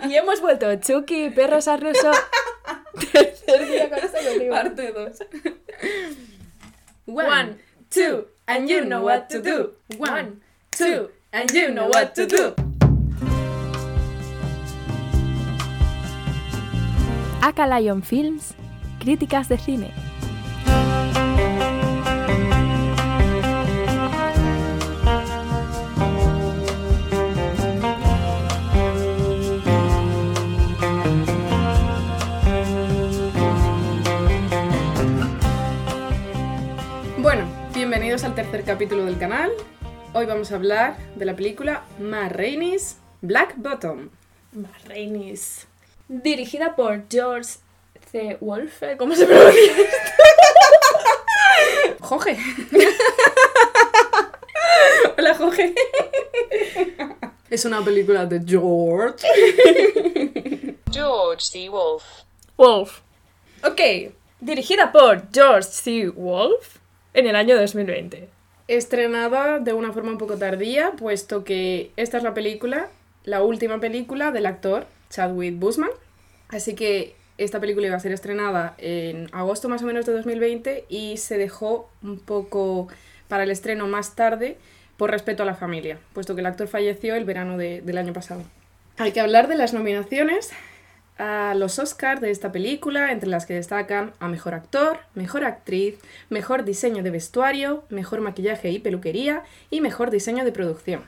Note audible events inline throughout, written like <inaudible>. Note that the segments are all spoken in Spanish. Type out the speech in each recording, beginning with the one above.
<laughs> Y hemos vuelto Chucky, perros a ruso. <laughs> Tercer día con esta contigo. Parte 2. One, two, and you know what to do. One, two, and you know what to do. Aka Lion Films, críticas de cine. Bienvenidos al tercer capítulo del canal. Hoy vamos a hablar de la película Ma Rainey's Black Bottom. Marrainis. Dirigida por George C. Wolfe. ¿Cómo se pronuncia? <laughs> Jorge. <laughs> Hola, Jorge. Es una película de George. <laughs> George C. Wolfe. Wolf. Ok. Dirigida por George C. Wolf en el año 2020. Estrenada de una forma un poco tardía, puesto que esta es la película, la última película del actor Chadwick Boseman. Así que esta película iba a ser estrenada en agosto más o menos de 2020 y se dejó un poco para el estreno más tarde por respeto a la familia, puesto que el actor falleció el verano de- del año pasado. Hay que hablar de las nominaciones a los Oscars de esta película, entre las que destacan a Mejor Actor, Mejor Actriz, Mejor Diseño de Vestuario, Mejor Maquillaje y Peluquería y Mejor Diseño de Producción,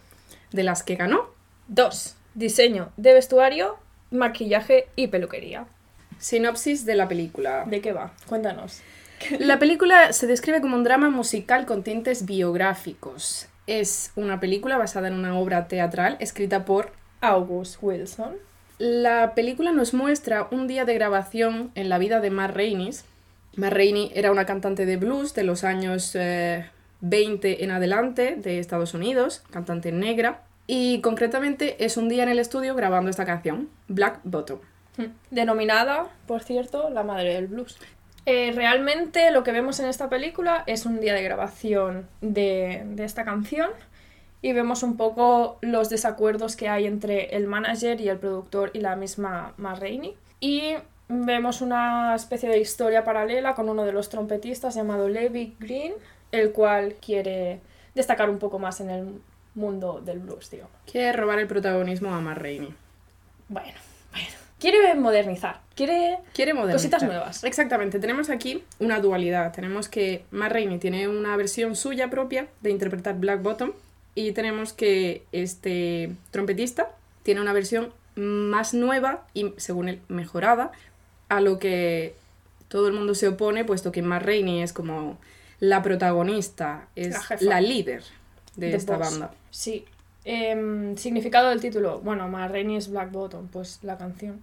de las que ganó Dos. Diseño de vestuario, maquillaje y peluquería. Sinopsis de la película. ¿De qué va? Cuéntanos. <laughs> La película se describe como un drama musical con tintes biográficos. Es una película basada en una obra teatral escrita por... August Wilson. La película nos muestra un día de grabación en la vida de Mar Rainey. Mar Rainey era una cantante de blues de los años eh, 20 en adelante de Estados Unidos, cantante negra. Y concretamente es un día en el estudio grabando esta canción, Black Bottom. Denominada, por cierto, la madre del blues. Eh, realmente lo que vemos en esta película es un día de grabación de esta canción y vemos un poco los desacuerdos que hay entre el manager y el productor y la misma Ma Rainey. Y vemos una especie de historia paralela con uno de los trompetistas llamado Levi Green, el cual quiere destacar un poco más en el mundo del blues, digamos. Quiere robar el protagonismo a Mar Rainey. Bueno, bueno. Quiere modernizar, quiere Quiere modernizar. Cositas nuevas. Exactamente. Tenemos aquí una dualidad. Tenemos que Matt Rainey tiene una versión suya propia de interpretar Black Bottom y tenemos que este trompetista tiene una versión más nueva y, según él, mejorada a lo que todo el mundo se opone, puesto que Matt Rainey es como la protagonista, es La líder de The esta Boss. banda. Sí. Em, significado del título. Bueno, Ma Rainey es Black Bottom, pues la canción.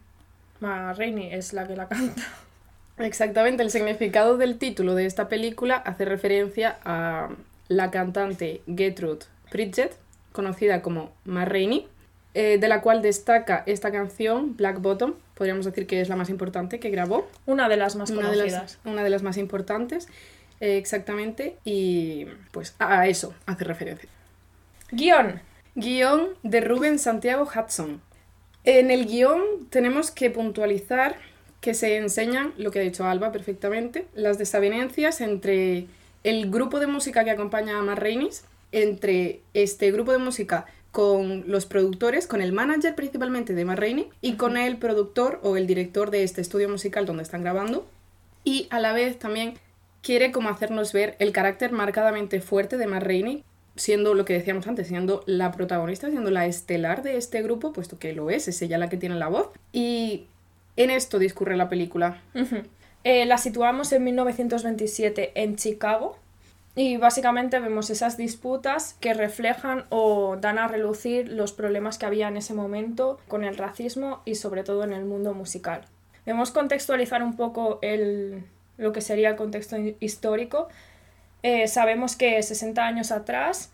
Ma Rainey es la que la canta. <laughs> Exactamente, el significado del título de esta película hace referencia a la cantante Gertrude Bridget, conocida como Ma Rainey, eh, de la cual destaca esta canción, Black Bottom, podríamos decir que es la más importante que grabó, Una de las más una de, conocidas. las, una de las más importantes, eh, exactamente, y pues a eso hace referencia. Guión. Guión de Rubén Santiago Hudson. En el guion tenemos que puntualizar que se enseñan, lo que ha dicho Alba perfectamente, las desavenencias entre el grupo de música que acompaña a Matt Rainey, entre este grupo de música con los productores, con el manager principalmente de Matt Rainey y con el productor o el director de este estudio musical donde están grabando. Y a la vez también quiere como hacernos ver el carácter marcadamente fuerte de Matt Rainey, siendo lo que decíamos antes, siendo la protagonista, siendo la estelar de este grupo, puesto que lo es, es ella la que tiene la voz. Y en esto discurre la película. Eh, la situamos en 1927 en Chicago. Y básicamente vemos esas disputas que reflejan o dan a relucir los problemas que había en ese momento con el racismo y sobre todo en el mundo musical. Debemos contextualizar un poco el, lo que sería el contexto hi- histórico. Eh, sabemos que 60 años atrás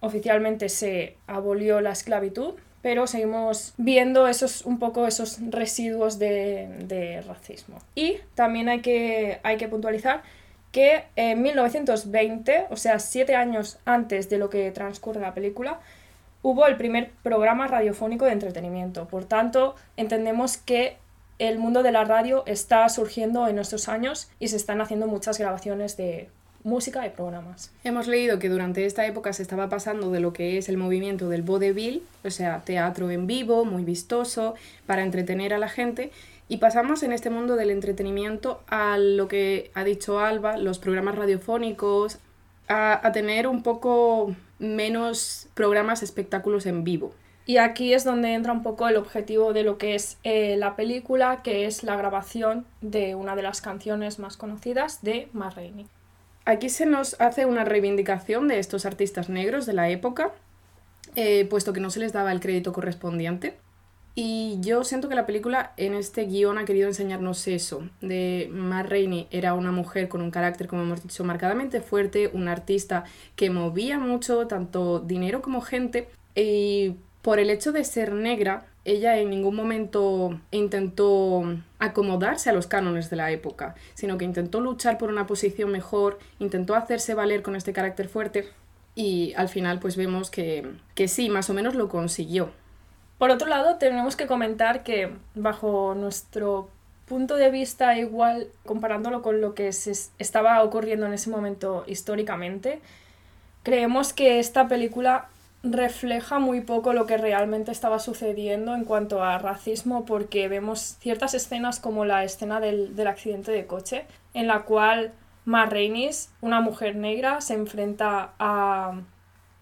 oficialmente se abolió la esclavitud, pero seguimos viendo esos, un poco esos residuos de, de racismo. Y también hay que, hay que puntualizar que en 1920, o sea, siete años antes de lo que transcurre la película, hubo el primer programa radiofónico de entretenimiento. Por tanto, entendemos que el mundo de la radio está surgiendo en estos años y se están haciendo muchas grabaciones de música y programas. Hemos leído que durante esta época se estaba pasando de lo que es el movimiento del vaudeville, o sea, teatro en vivo, muy vistoso, para entretener a la gente, y pasamos en este mundo del entretenimiento a lo que ha dicho Alba, los programas radiofónicos, a, tener un poco menos programas espectáculos en vivo. Y aquí es donde entra un poco el objetivo de lo que es eh, la película, que es la grabación de una de las canciones más conocidas de Ma Rainey. Aquí se nos hace una reivindicación de estos artistas negros de la época, eh, puesto que no se les daba el crédito correspondiente. Y yo siento que la película en este guion ha querido enseñarnos eso, de Ma Rainey era una mujer con un carácter, como hemos dicho, marcadamente fuerte, una artista que movía mucho, tanto dinero como gente, y por el hecho de ser negra, ella en ningún momento intentó acomodarse a los cánones de la época, sino que intentó luchar por una posición mejor, intentó hacerse valer con este carácter fuerte y al final pues vemos que, que sí, más o menos lo consiguió. Por otro lado, tenemos que comentar que bajo nuestro punto de vista, igual comparándolo con lo que se estaba ocurriendo en ese momento históricamente, creemos que esta película refleja muy poco lo que realmente estaba sucediendo en cuanto a racismo porque vemos ciertas escenas como la escena del, del accidente de coche en la cual Ma una mujer negra, se enfrenta a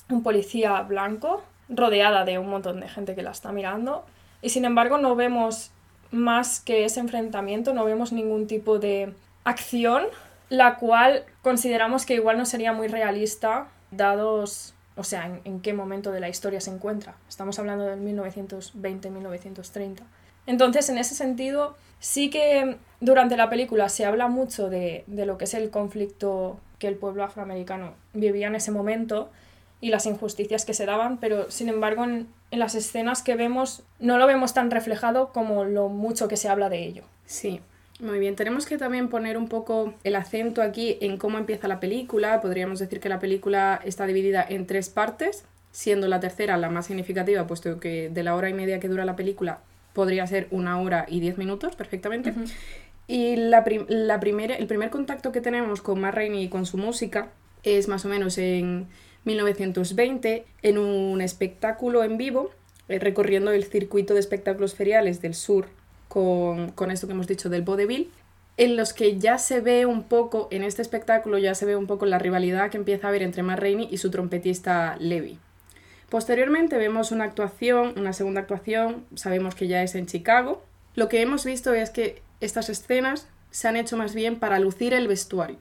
un policía blanco rodeada de un montón de gente que la está mirando y sin embargo no vemos más que ese enfrentamiento, no vemos ningún tipo de acción, la cual consideramos que igual no sería muy realista dados, o sea, en, qué momento de la historia se encuentra. Estamos hablando del 1920-1930. Entonces, en ese sentido, sí que durante la película se habla mucho de, de lo que es el conflicto que el pueblo afroamericano vivía en ese momento, y las injusticias que se daban, pero sin embargo en, las escenas que vemos no lo vemos tan reflejado como lo mucho que se habla de ello. Sí, muy bien, tenemos que también poner un poco el acento aquí en cómo empieza la película. Podríamos decir que la película está dividida en tres partes, siendo la tercera la más significativa, puesto que de la hora y media que dura la película podría ser una hora y diez minutos perfectamente. Y la, la primera, el primer contacto que tenemos con Matt y con su música es más o menos en 1920 en un espectáculo en vivo eh, recorriendo el circuito de espectáculos feriales del sur con, con esto que hemos dicho del vaudeville en los que ya se ve un poco, en este espectáculo ya se ve un poco la rivalidad que empieza a haber entre Matt Rainey y su trompetista Levi. Posteriormente vemos una actuación, una segunda actuación, sabemos que ya es en Chicago. Lo que hemos visto es que estas escenas se han hecho más bien para lucir el vestuario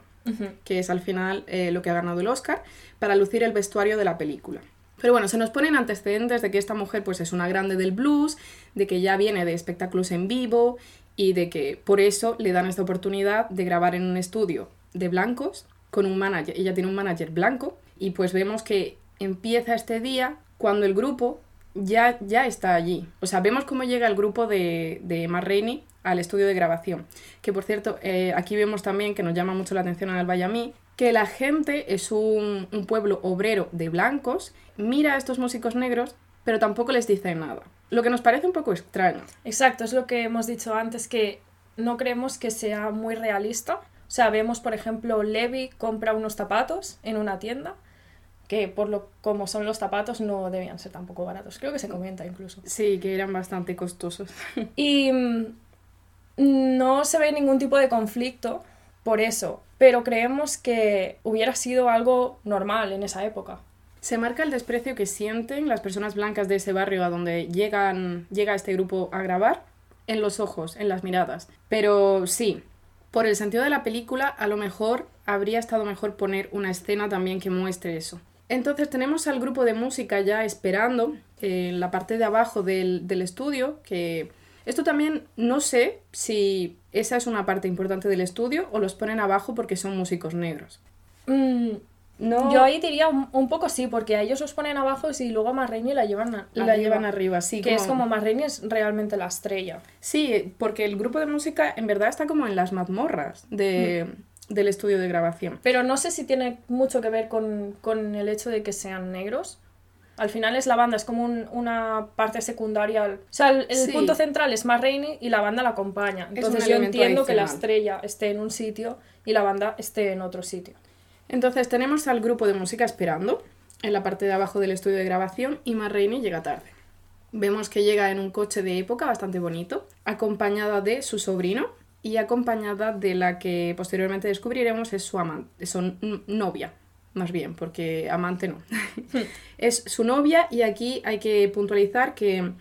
que es al final eh, lo que ha ganado el Oscar, para lucir el vestuario de la película. Pero bueno, se nos ponen antecedentes de que esta mujer pues es una grande del blues, de que ya viene de espectáculos en vivo y de que por eso le dan esta oportunidad de grabar en un estudio de blancos con un manager. Ella tiene un manager blanco y pues vemos que empieza este día cuando el grupo ya, ya está allí. O sea, vemos cómo llega el grupo de, de Rainey al estudio de grabación. Que por cierto, eh, aquí vemos también que nos llama mucho la atención al Bayamí, que la gente es un, un, pueblo obrero de blancos, mira a estos músicos negros, pero tampoco les dice nada. Lo que nos parece un poco extraño. Exacto, es lo que hemos dicho antes, que no creemos que sea muy realista. O sea, vemos, por ejemplo, Levi compra unos zapatos en una tienda que por lo como son los zapatos no debían ser tampoco baratos. Creo que se comenta incluso. Sí, que eran bastante costosos. y mm, no se ve ningún tipo de conflicto por eso, pero creemos que hubiera sido algo normal en esa época. Se marca el desprecio que sienten las personas blancas de ese barrio a donde llegan, llega este grupo a grabar en los ojos, en las miradas. Pero sí, por el sentido de la película, a lo mejor habría estado mejor poner una escena también que muestre eso. Entonces tenemos al grupo de música ya esperando en la parte de abajo del, estudio, que esto también no sé si esa es una parte importante del estudio o los ponen abajo porque son músicos negros. Mm, no. Yo ahí diría un, poco sí, porque a ellos los ponen abajo y luego a Marreñi la llevan la arriba, llevan arriba, sí. Que es como Marreñi es realmente la estrella. Sí, porque el grupo de música en verdad está como en las mazmorras de, mm del estudio de grabación. Pero no sé si tiene mucho que ver con, el hecho de que sean negros. Al final es la banda, es como un- una parte secundaria. O sea, el, el Sí. punto central es más Rainey y la banda la acompaña. Entonces yo entiendo que la estrella esté en un sitio y la banda esté en otro sitio. Entonces tenemos al grupo de música esperando en la parte de abajo del estudio de grabación y Matt Rainey llega tarde. Vemos que llega en un coche de época bastante bonito, acompañada de su sobrino y acompañada de la que posteriormente descubriremos es su amante, su n- novia, más bien, porque amante no. <laughs> <laughs> es su novia y aquí hay que puntualizar que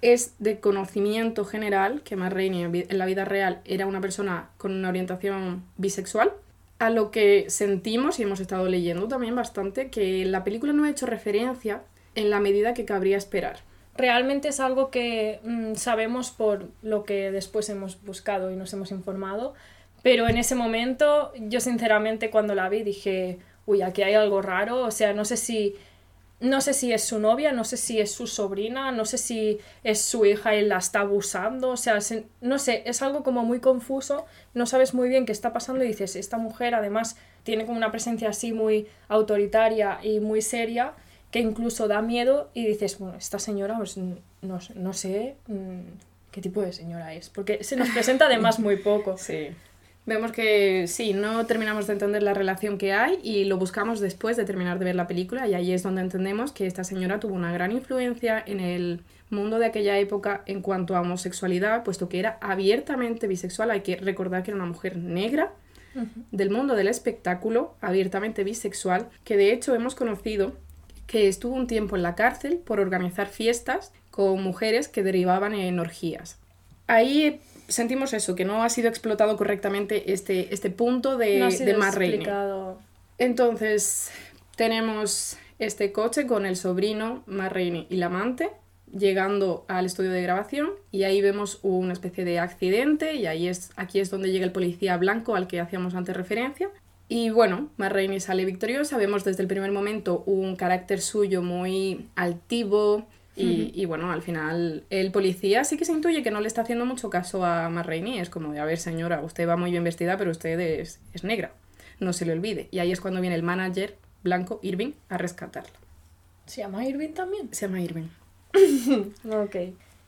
es de conocimiento general que Matt Rainey en vi- en la vida real era una persona con una orientación bisexual, a lo que sentimos y hemos estado leyendo también bastante que la película no ha hecho referencia en la medida que cabría esperar. Realmente es algo que mm, sabemos por lo que después hemos buscado y nos hemos informado, pero en ese momento yo sinceramente cuando la vi dije, uy, aquí hay algo raro, o sea, no sé si no sé si es su novia, no sé si es su sobrina, no sé si es su hija y la está abusando, o sea, se- no sé, es algo como muy confuso, no sabes muy bien qué está pasando y dices, esta mujer además tiene como una presencia así muy autoritaria y muy seria que incluso da miedo y dices, bueno, esta señora, pues no, no sé mm, qué tipo de señora es, porque se nos presenta además muy poco. Sí. Vemos que sí, no terminamos de entender la relación que hay y lo buscamos después de terminar de ver la película y ahí es donde entendemos que esta señora tuvo una gran influencia en el mundo de aquella época en cuanto a homosexualidad, puesto que era abiertamente bisexual. Hay que recordar que era una mujer negra del mundo del espectáculo, abiertamente bisexual, que de hecho hemos conocido que estuvo un tiempo en la cárcel por organizar fiestas con mujeres que derivaban en orgías. Ahí sentimos eso, que no ha sido explotado correctamente este, este punto de, No ha de Matt explicado. Entonces, tenemos este coche con el sobrino, Matt Rainey y la amante, llegando al estudio de grabación y ahí vemos una especie de accidente y ahí es, aquí es donde llega el policía blanco al que hacíamos antes referencia. Y bueno, Matt Rainey sale victoriosa, vemos desde el primer momento un carácter suyo muy altivo y, y bueno, al final el policía sí que se intuye que no le está haciendo mucho caso a Matt Rainey, es como de, a ver señora, usted va muy bien vestida pero usted es, es negra, no se le olvide. Y ahí es cuando viene el manager blanco, Irving, a rescatarla. ¿Se llama Irving también? Se llama Irving. <laughs> Ok.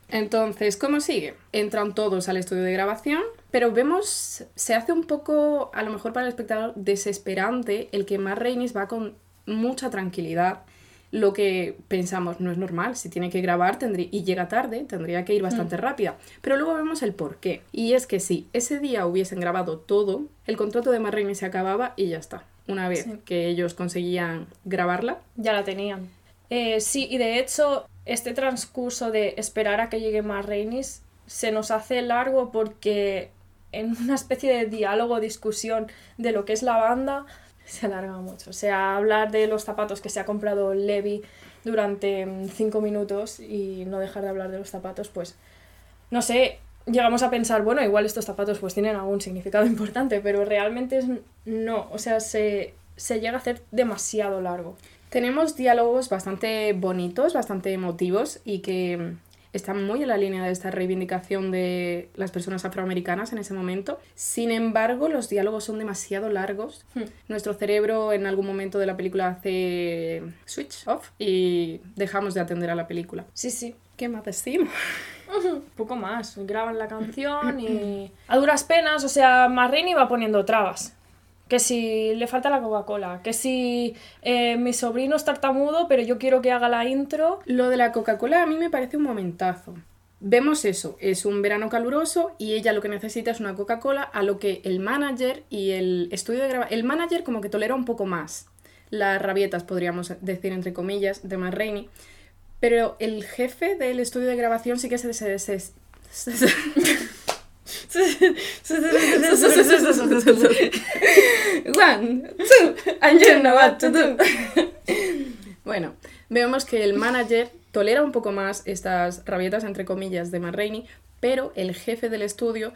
Entonces, ¿cómo sigue? Entran todos al estudio de grabación, pero vemos, se hace un poco, a lo mejor para el espectador, desesperante el que Matt Reigns va con mucha tranquilidad. Lo que pensamos no es normal, si tiene que grabar tendría, y llega tarde, tendría que ir bastante rápida. Pero luego vemos el por qué. Y es que si ese día hubiesen grabado todo, el contrato de Matt Reigns se acababa y ya está. Una vez Sí. que ellos conseguían grabarla, Ya la tenían. Eh, sí, y de hecho, este transcurso de esperar a que llegue más Rainis se nos hace largo porque en una especie de diálogo, discusión de lo que es la banda, se alarga mucho. O sea, hablar de los zapatos que se ha comprado Levi durante mm, cinco minutos y no dejar de hablar de los zapatos, pues, no sé, llegamos a pensar, bueno, igual estos zapatos pues tienen algún significado <laughs> importante, pero realmente no, o sea, se, se llega a hacer demasiado largo. Tenemos diálogos bastante bonitos, bastante emotivos y que están muy en la línea de esta reivindicación de las personas afroamericanas en ese momento. Sin embargo, los diálogos son demasiado largos. Hmm. Nuestro cerebro en algún momento de la película hace switch off y dejamos de atender a la película. Sí, sí. ¿Qué más decimos? <laughs> Poco más. Graban la canción y. <laughs> A duras penas, o sea, Marrini va poniendo trabas. Que si le falta la Coca-Cola, que si eh, mi sobrino es tartamudo, pero yo quiero que haga la intro. Lo de la Coca-Cola a mí me parece un momentazo. Vemos eso, es un verano caluroso y ella lo que necesita es una Coca-Cola, a lo que el manager y el estudio de grabación... El manager como que tolera un poco más las rabietas, podríamos decir entre comillas, de Matt pero el jefe del estudio de grabación sí que se- se- One, two, and. Bueno, vemos que el manager tolera un poco más estas rabietas, entre comillas, de Matt Rainey, pero el jefe del estudio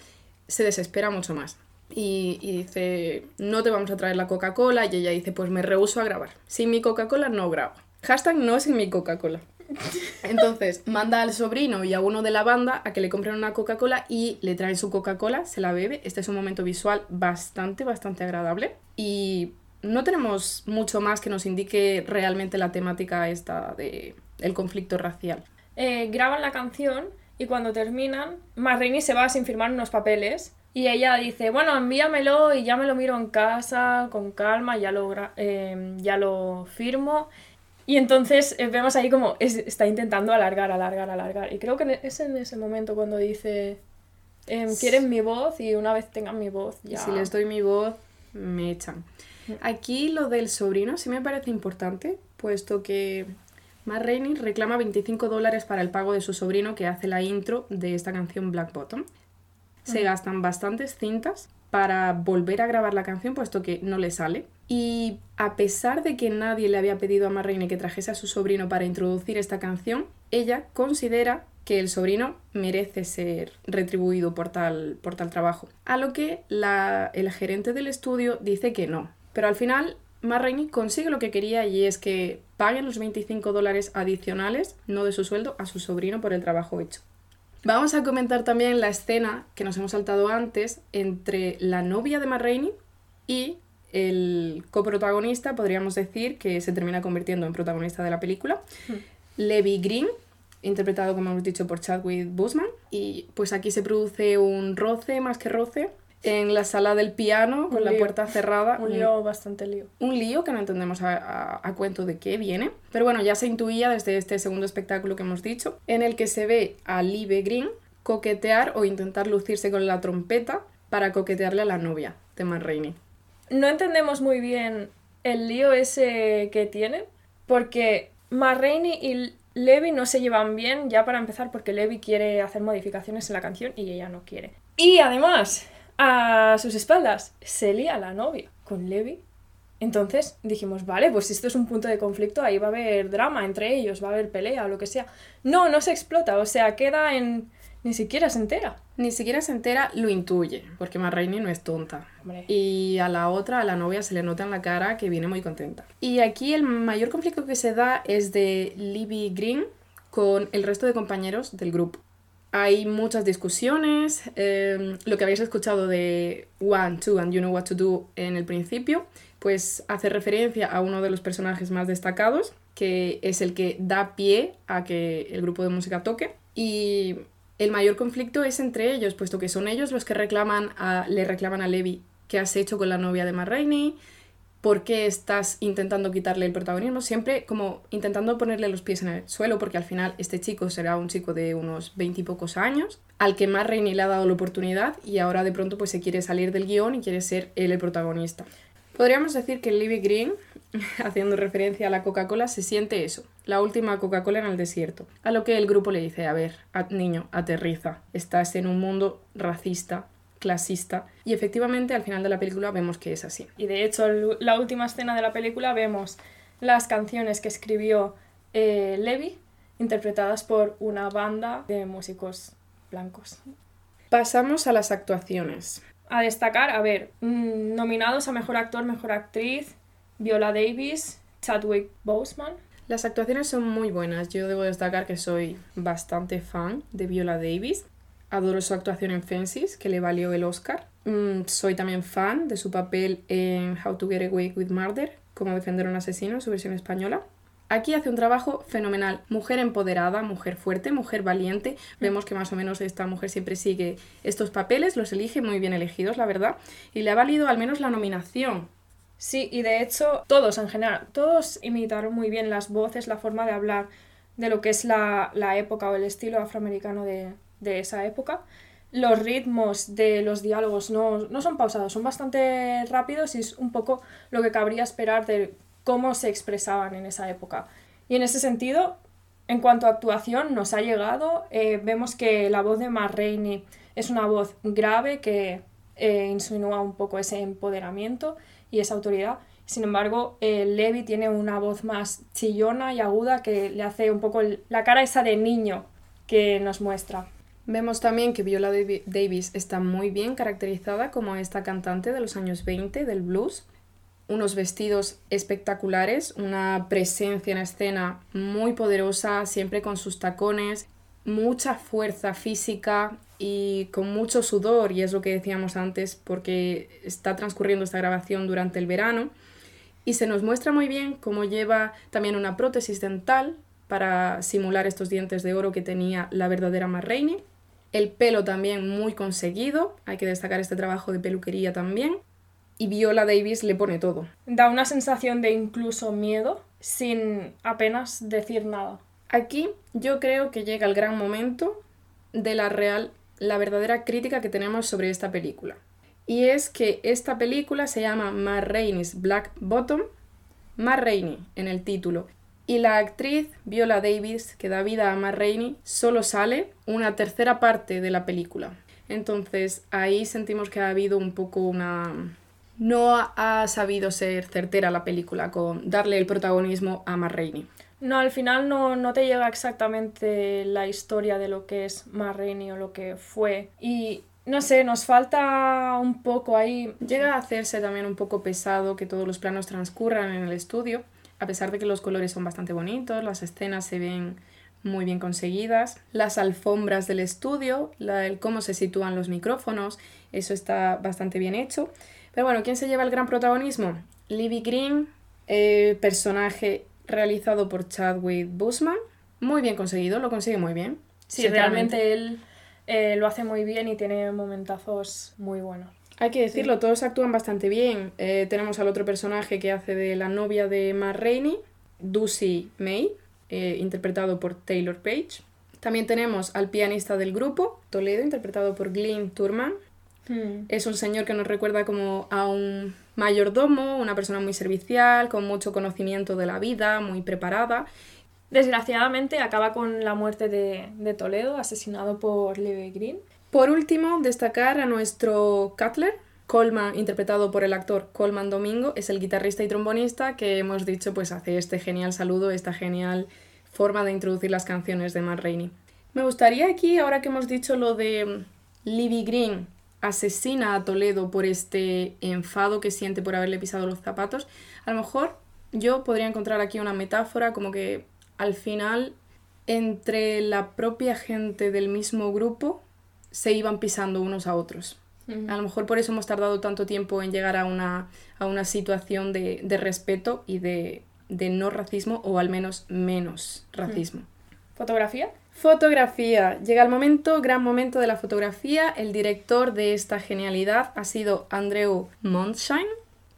se desespera mucho más. Y, y dice, no te vamos a traer la Coca-Cola. Y ella dice, pues me rehuso a grabar. Sin mi Coca-Cola no grabo. Hashtag no sin mi Coca-Cola. Entonces, manda al sobrino y a uno de la banda a que le compren una Coca-Cola y le traen su Coca-Cola, se la bebe. Este es un momento visual bastante, bastante agradable. Y no tenemos mucho más que nos indique realmente la temática esta de el conflicto racial. Eh, graban la canción y cuando terminan, Marraine se va sin firmar unos papeles y ella dice, bueno, envíamelo y ya me lo miro en casa, con calma, ya lo, eh, ya lo firmo. Y entonces eh, vemos ahí como está intentando alargar, alargar, alargar. Y creo que es en ese momento cuando dice, em, quieren mi voz y una vez tengan mi voz ya... si les doy mi voz, me echan. Aquí lo del sobrino sí me parece importante, puesto que Matt Rainey reclama 25 dólares para el pago de su sobrino que hace la intro de esta canción Black Bottom. Se gastan bastantes cintas para volver a grabar la canción, puesto que no le sale. Y a pesar de que nadie le había pedido a Matt Rainey que trajese a su sobrino para introducir esta canción, ella considera que el sobrino merece ser retribuido por tal, por tal trabajo. A lo que el gerente del estudio dice que no. Pero al final Matt consigue lo que quería y es que paguen los 25 dólares adicionales, no de su sueldo, a su sobrino por el trabajo hecho. Vamos a comentar también la escena que nos hemos saltado antes entre la novia de Matt y el coprotagonista, podríamos decir, que se termina convirtiendo en protagonista de la película, hmm. Levi Green, interpretado, como hemos dicho, por Chadwick Boseman. Y pues aquí se produce un roce más que roce en la sala del piano con la puerta cerrada. Un lío, bastante lío. Un lío que no entendemos a, cuento de qué viene. Pero bueno, ya se intuía desde este segundo espectáculo que hemos dicho, en el que se ve a Live Green coquetear o intentar lucirse con la trompeta para coquetearle a la novia de Man Rainey. No entendemos muy bien el lío ese que tienen, porque Man Rainey y Levi no se llevan bien, ya para empezar, porque Levi quiere hacer modificaciones en la canción y ella no quiere. Y además, a sus espaldas se lía la novia con Levi. Entonces dijimos, vale, pues esto es un punto de conflicto, ahí va a haber drama entre ellos, va a haber pelea o lo que sea. No, no se explota, o sea, queda en... Ni siquiera se entera. Ni siquiera se entera, lo intuye, porque Marraine no es tonta. Y a la otra, a la novia, se le nota en la cara que viene muy contenta. Y aquí el mayor conflicto que se da es de Libby Green con el resto de compañeros del grupo. Hay muchas discusiones, em, lo que habéis escuchado de One, Two and You Know What to Do en el principio, pues hace referencia a uno de los personajes más destacados, que es el que da pie a que el grupo de música toque. Y el mayor conflicto es entre ellos, puesto que son ellos los que reclaman a, le reclaman a Levi qué has hecho con la novia de Marraine, por qué estás intentando quitarle el protagonismo, siempre como intentando ponerle los pies en el suelo, porque al final este chico será un chico de unos veintipocos años, al que más Rainey le ha dado la oportunidad y ahora de pronto pues se quiere salir del guion y quiere ser él el protagonista. Podríamos decir que Libby Green, <laughs> haciendo referencia a la Coca-Cola, se siente eso, la última Coca-Cola en el desierto. A lo que el grupo le dice, a ver, niño, aterriza, estás en un mundo racista, clasista. Y efectivamente al final de la película vemos que es así. Y de hecho, la última escena de la película vemos las canciones que escribió eh, Levi, interpretadas por una banda de músicos blancos. Pasamos a las actuaciones. A destacar, a ver, mm, nominados a Mejor Actor, Mejor Actriz, Viola Davis, Chadwick Boseman. Las actuaciones son muy buenas. Yo debo destacar que soy bastante fan de Viola Davis. Adoro su actuación en Fences, que le valió el Oscar. Mm, soy también fan de su papel en How to Get Away with Murder, como defender a un asesino, su versión española. Aquí hace un trabajo fenomenal. Mujer empoderada, mujer fuerte, mujer valiente. Vemos que más o menos esta mujer siempre sigue estos papeles, los elige muy bien elegidos, la verdad. Y le ha valido al menos la nominación. Sí, y de hecho, todos en general, todos imitaron muy bien las voces, la forma de hablar de lo que es la, la época o el estilo afroamericano de, de esa época. Los ritmos de los diálogos no, son pausados, son bastante rápidos y es un poco lo que cabría esperar de cómo se expresaban en esa época. Y en ese sentido, en cuanto a actuación, nos ha llegado. Eh, vemos que la voz de Mar es una voz grave que eh, insinúa un poco ese empoderamiento y esa autoridad. Sin embargo, eh, Levi tiene una voz más chillona y aguda que le hace un poco la cara esa de niño que nos muestra. Vemos también que Viola Davis está muy bien caracterizada como esta cantante de los años 20 del blues. Unos vestidos espectaculares, una presencia en escena muy poderosa, siempre con sus tacones, mucha fuerza física y con mucho sudor, y es lo que decíamos antes, porque está transcurriendo esta grabación durante el verano. y se nos muestra muy bien cómo lleva también una prótesis dental para simular estos dientes de oro que tenía la verdadera Marraine. El pelo también muy conseguido, hay que destacar este trabajo de peluquería también. Y Viola Davis le pone todo. Da una sensación de incluso miedo sin apenas decir nada. Aquí yo creo que llega el gran momento de la real, la verdadera crítica que tenemos sobre esta película. Y es que esta película se llama Ma Rainey's Black Bottom, Ma Rainey en el título, y la actriz Viola Davis, que da vida a Ma Rainey, solo sale una tercera parte de la película. Entonces ahí sentimos que ha habido un poco una... No ha sabido ser certera la película con darle el protagonismo a Ma Rainey. No, al final no, no, te llega exactamente la historia de lo que es Ma Rainey o lo que fue. Y no sé, nos falta un poco ahí. Llega a hacerse también un poco pesado que todos los planos transcurran en el estudio, a pesar de que los colores son bastante bonitos, las escenas se ven muy bien conseguidas, las alfombras del estudio, la, el cómo se sitúan los micrófonos, eso está bastante bien hecho. Pero bueno, ¿quién se lleva el gran protagonismo? Libby Green, eh, personaje realizado por Chadwick Boseman, muy bien conseguido, lo consigue muy bien. Sí, realmente él eh, lo hace muy bien y tiene momentazos muy buenos. Hay que decirlo, todos actúan bastante bien. Eh, tenemos al otro personaje que hace de la novia de Matt Rainey, Ducey May, eh, interpretado por Taylor Page. También tenemos al pianista del grupo, Toledo, interpretado por Glyn Turman. Hmm. Es un señor que nos recuerda como a un mayordomo, una persona muy servicial, con mucho conocimiento de la vida, muy preparada Desgraciadamente acaba con la muerte de, Toledo, asesinado por Leve Green. Por último, destacar a nuestro Cutler, Coleman, interpretado por el actor Coleman Domingo, es el guitarrista y trombonista que hemos dicho pues hace este genial saludo, esta genial forma de introducir las canciones de Matt Rainey. Me gustaría aquí, ahora que hemos dicho lo de Libby Green asesina a Toledo por este enfado que siente por haberle pisado los zapatos, a lo mejor yo podría encontrar aquí una metáfora como que al final entre la propia gente del mismo grupo se iban pisando unos a otros. A lo mejor por eso hemos tardado tanto tiempo en llegar a una, a una situación de, de respeto y de, de, no racismo o al menos menos racismo. ¿Fotografía? Fotografía. Llega el momento, gran momento de la fotografía. El director de esta genialidad ha sido Andrew Montshine.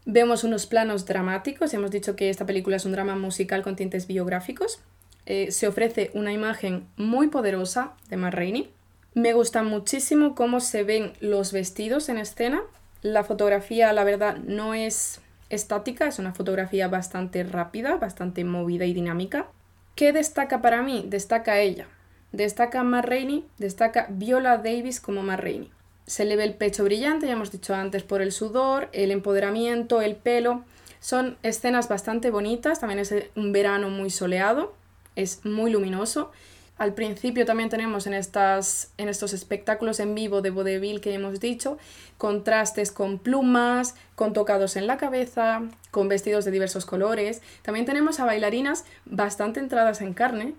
Vemos unos planos dramáticos, hemos dicho que esta película es un drama musical con tintes biográficos. Eh, se ofrece una imagen muy poderosa de Matt Rainey. Me gusta muchísimo cómo se ven los vestidos en escena. La fotografía, la verdad, no es estática, es una fotografía bastante rápida, bastante movida y dinámica. ¿Qué destaca para mí? Destaca ella. Destaca Matt Rainey, destaca Viola Davis como Matt Rainey se le ve el pecho brillante, ya hemos dicho antes, por el sudor, el empoderamiento, el pelo. Son escenas bastante bonitas, también es un verano muy soleado, es muy luminoso. Al principio también tenemos en, estas, en estos espectáculos en vivo de vodevil que hemos dicho, contrastes con plumas, con tocados en la cabeza, con vestidos de diversos colores. También tenemos a bailarinas bastante entradas en carne,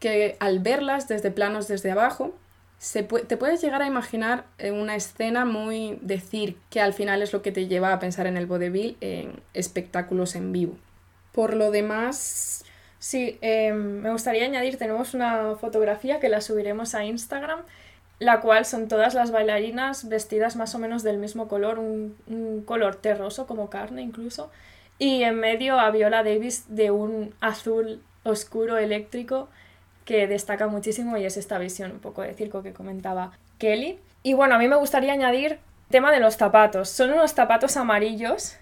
que al verlas desde planos desde abajo, te puedes llegar a imaginar una escena muy decir que al final es lo que te lleva a pensar en el vodevil en espectáculos en vivo. Por lo demás... Sí, em, me gustaría añadir, tenemos una fotografía que la subiremos a Instagram, la cual son todas las bailarinas vestidas más o menos del mismo color, un, un color terroso como carne incluso, y en medio a Viola Davis de un azul oscuro eléctrico que destaca muchísimo y es esta visión un poco de circo que comentaba Kelly. Y bueno, a mí me gustaría añadir tema de los zapatos. Son unos zapatos amarillos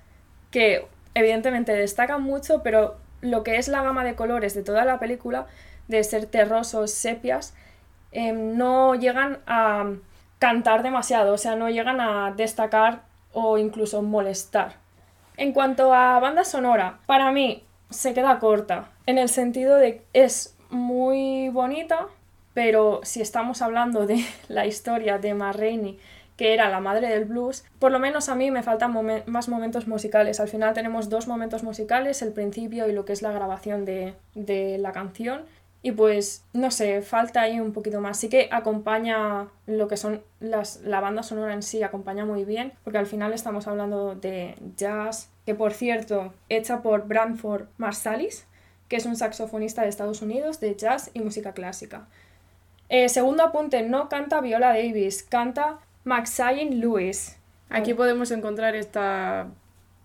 que evidentemente destacan mucho, pero lo que es la gama de colores de toda la película, de ser terrosos, sepias, em, no llegan a cantar demasiado, o sea, no llegan a destacar o incluso molestar. En cuanto a banda sonora, para mí se queda corta, en el sentido de es muy bonita, pero si estamos hablando de <laughs> la historia de Ma que era la madre del blues, por lo menos a mí me faltan más momentos musicales. Al final tenemos dos momentos musicales, el principio y lo que es la grabación de, de la canción. Y pues, no sé, falta ahí un poquito más. Sí que acompaña lo que son las, la banda sonora en sí, acompaña muy bien, porque al final estamos hablando de jazz, que por cierto, hecha por Branford Marsalis, que es un saxofonista de Estados Unidos de jazz y música clásica. Eh, segundo apunte, no canta Viola Davis, canta Maxine Lewis. Aquí podemos encontrar esta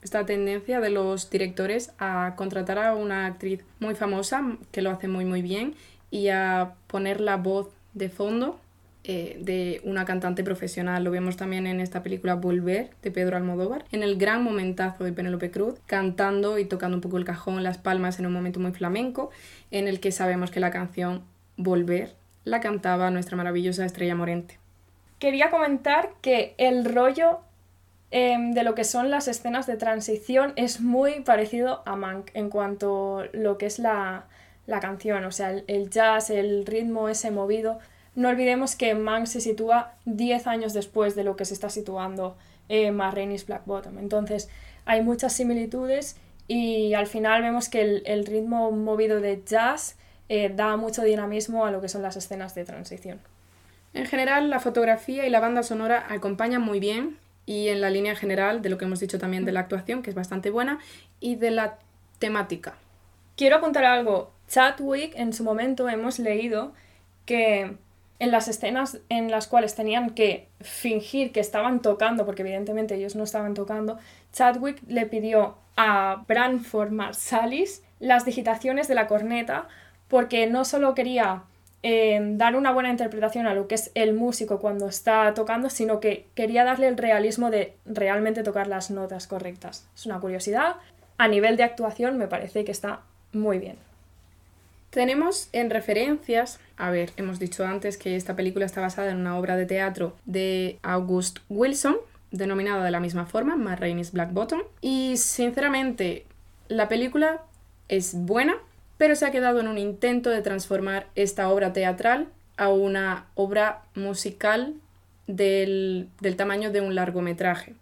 esta tendencia de los directores a contratar a una actriz muy famosa, que lo hace muy muy bien, y a poner la voz de fondo eh, de una cantante profesional. Lo vemos también en esta película Volver de Pedro Almodóvar, en el gran momentazo de Penélope Cruz, cantando y tocando un poco el cajón, las palmas en un momento muy flamenco, en el que sabemos que la canción Volver la cantaba nuestra maravillosa Estrella Morente. Quería comentar que el rollo Em, de lo que son las escenas de transición es muy parecido a Mank en cuanto a lo que es la, canción, o sea, el, jazz, el ritmo ese movido. No olvidemos que Mank se sitúa 10 años después de lo que se está situando eh, Black Bottom. Entonces, hay muchas similitudes y al final vemos que el, ritmo movido de jazz eh, da mucho dinamismo a lo que son las escenas de transición. En general, la fotografía y la banda sonora acompañan muy bien y en la línea general de lo que hemos dicho también de la actuación, que es bastante buena, y de la temática. Quiero apuntar algo. Chadwick, en su momento hemos leído que en las escenas en las cuales tenían que fingir que estaban tocando, porque evidentemente ellos no estaban tocando, Chadwick le pidió a Branford Marsalis las digitaciones de la corneta porque no solo quería dar una buena interpretación a lo que es el músico cuando está tocando, sino que quería darle el realismo de realmente tocar las notas correctas. Es una curiosidad. A nivel de actuación me parece que está muy bien. Tenemos en referencias, a ver, hemos dicho antes que esta película está basada en una obra de teatro de August Wilson, denominada de la misma forma, My Rain Black Bottom, y sinceramente la película es buena, pero se ha quedado en un intento de transformar esta obra teatral a una obra musical del, tamaño de un largometraje.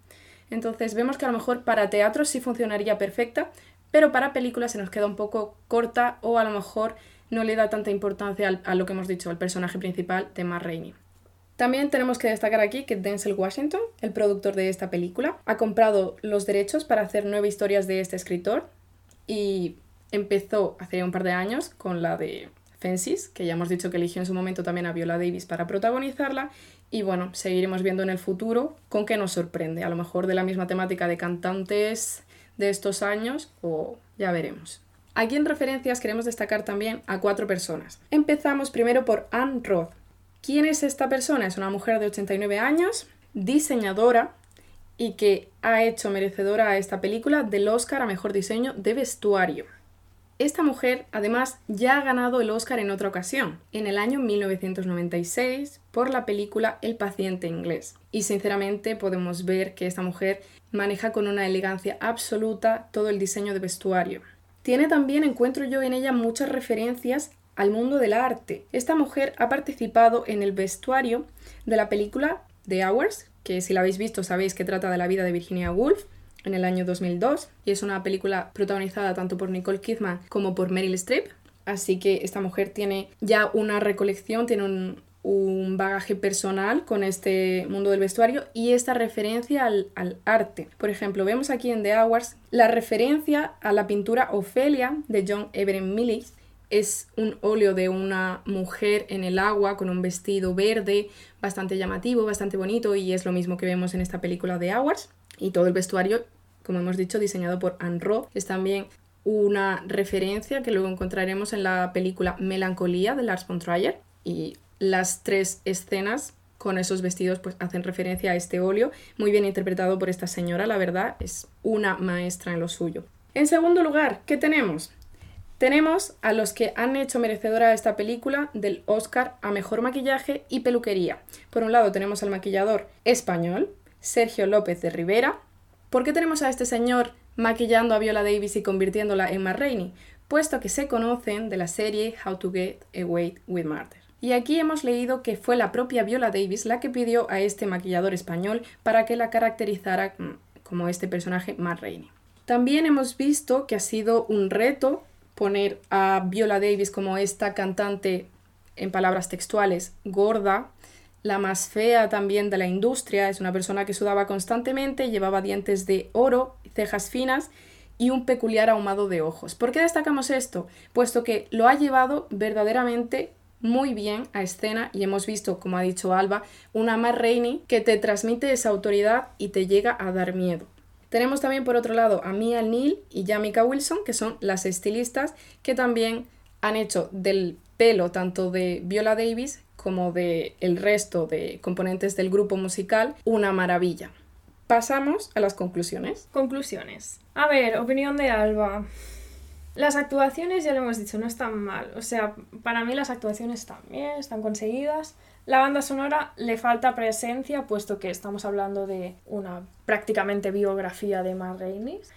Entonces vemos que a lo mejor para teatro sí funcionaría perfecta, pero para películas se nos queda un poco corta o a lo mejor no le da tanta importancia a lo que hemos dicho, al personaje principal de Matt Rainey. También tenemos que destacar aquí que Denzel Washington, el productor de esta película, ha comprado los derechos para hacer nueve historias de este escritor y empezó hace un par de años con la de Fences, que ya hemos dicho que eligió en su momento también a Viola Davis para protagonizarla. Y bueno, seguiremos viendo en el futuro con qué nos sorprende. A lo mejor de la misma temática de cantantes de estos años o ya veremos. Aquí en referencias queremos destacar también a cuatro personas. Empezamos primero por Anne Roth. ¿Quién es esta persona? Es una mujer de 89 años, diseñadora y que ha hecho merecedora a esta película del Oscar a Mejor Diseño de Vestuario. Esta mujer además ya ha ganado el Oscar en otra ocasión, en el año 1996, por la película El paciente inglés. Y sinceramente podemos ver que esta mujer maneja con una elegancia absoluta todo el diseño de vestuario. Tiene también, encuentro yo en ella, muchas referencias al mundo del arte. Esta mujer ha participado en el vestuario de la película The Hours, que si la habéis visto sabéis que trata de la vida de Virginia Woolf, en el año 2002 y es una película protagonizada tanto por Nicole Kidman como por Meryl Streep. Así que esta mujer tiene ya una recolección, tiene un, bagaje personal con este mundo del vestuario y esta referencia al, al, arte. Por ejemplo, vemos aquí en The Hours la referencia a la pintura Ofelia de John Everett Millis. Es un óleo de una mujer en el agua con un vestido verde bastante llamativo, bastante bonito y es lo mismo que vemos en esta película The Hours. Y todo el vestuario, como hemos dicho, diseñado por Anne Roth. Es también una referencia que luego encontraremos en la película Melancolía de Lars von Trier. Y las tres escenas con esos vestidos pues hacen referencia a este óleo, muy bien interpretado por esta señora, la verdad, es una maestra en lo suyo. En segundo lugar, ¿qué tenemos? Tenemos a los que han hecho merecedora esta película del Oscar a Mejor Maquillaje y Peluquería. Por un lado tenemos al maquillador español, Sergio López de Rivera. ¿Por qué tenemos a este señor maquillando a Viola Davis y convirtiéndola en Matt Rainey? Puesto que se conocen de la serie How to Get Away with Murder. Y aquí hemos leído que fue la propia Viola Davis la que pidió a este maquillador español para que la caracterizara como este personaje Matt Rainey. También hemos visto que ha sido un reto poner a Viola Davis como esta cantante, en palabras textuales, gorda, la más fea también de la industria, es una persona que sudaba constantemente, llevaba dientes de oro, cejas finas y un peculiar ahumado de ojos. ¿Por qué destacamos esto? Puesto que lo ha llevado verdaderamente muy bien a escena y hemos visto, como ha dicho Alba, una Mar Rainey que te transmite esa autoridad y te llega a dar miedo. Tenemos también por otro lado a Mia Neal y Jamika Wilson, que son las estilistas que también han hecho del pelo tanto de Viola Davis como de el resto de componentes del grupo musical una maravilla. Pasamos a las conclusiones. Conclusiones. A ver, opinión de Alba. Las actuaciones, ya lo hemos dicho, no están mal. O sea, para mí las actuaciones están bien, están conseguidas. La banda sonora le falta presencia, puesto que estamos hablando de una prácticamente biografía de Mar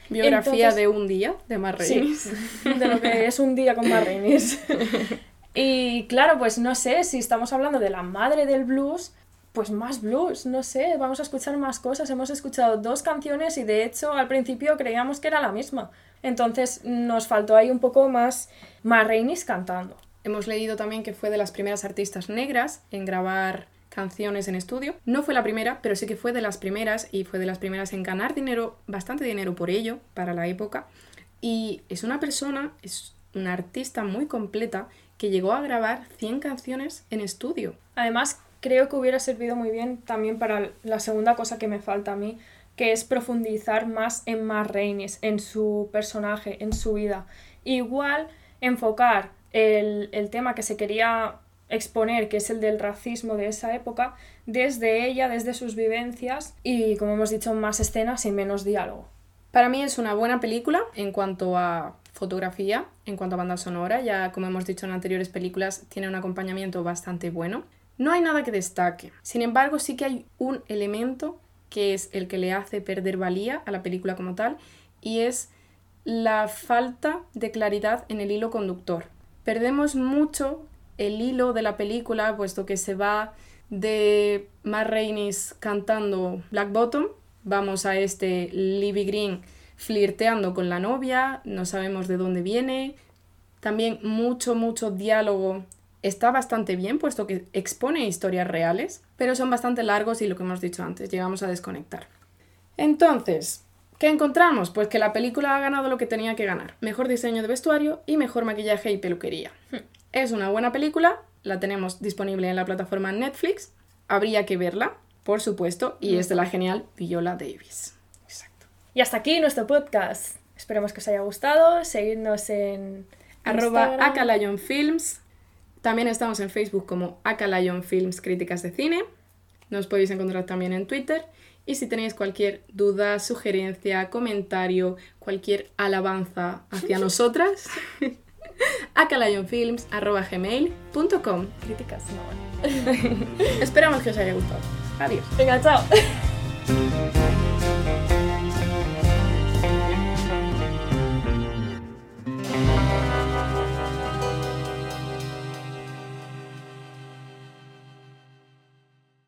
Biografía de un día de Mar Sí, de lo que es un día con Mar <laughs> y claro, pues no sé, si estamos hablando de la madre del blues, pues más blues, no sé, vamos a escuchar más cosas. Hemos escuchado dos canciones y de hecho al principio creíamos que era la misma. Entonces nos faltó ahí un poco más Marrainis cantando. Hemos leído también que fue de las primeras artistas negras en grabar canciones en estudio. No fue la primera, pero sí que fue de las primeras y fue de las primeras en ganar dinero, bastante dinero por ello, para la época. Y es una persona, es una artista muy completa que llegó a grabar 100 canciones en estudio. Además, creo que hubiera servido muy bien también para la segunda cosa que me falta a mí, que es profundizar más en Mar Reines, en su personaje, en su vida. Igual enfocar el, el tema que se quería exponer, que es el del racismo de esa época, desde ella, desde sus vivencias y, como hemos dicho, más escenas y menos diálogo. Para mí es una buena película en cuanto a fotografía, en cuanto a banda sonora, ya como hemos dicho en anteriores películas, tiene un acompañamiento bastante bueno. No hay nada que destaque. Sin embargo, sí que hay un elemento que es el que le hace perder valía a la película como tal, y es la falta de claridad en el hilo conductor. Perdemos mucho el hilo de la película, puesto que se va de Matt Rainey's cantando Black Bottom, vamos a este Libby Green flirteando con la novia, no sabemos de dónde viene, también mucho, mucho diálogo está bastante bien, puesto que expone historias reales, pero son bastante largos y lo que hemos dicho antes, llegamos a desconectar. Entonces, ¿qué encontramos? Pues que la película ha ganado lo que tenía que ganar. Mejor diseño de vestuario y mejor maquillaje y peluquería. Hmm. Es una buena película, la tenemos disponible en la plataforma Netflix, habría que verla, por supuesto, y es de la genial Viola Davis. Y hasta aquí nuestro podcast. Esperemos que os haya gustado, seguidnos en arroba Films también estamos en Facebook como Acalayon Films Críticas de Cine. Nos podéis encontrar también en Twitter. Y si tenéis cualquier duda, sugerencia, comentario, cualquier alabanza hacia <laughs> nosotras, <laughs> acalayonfilms.gmail.com Críticas, no. <laughs> Esperamos que os haya gustado. Adiós. Venga, chao.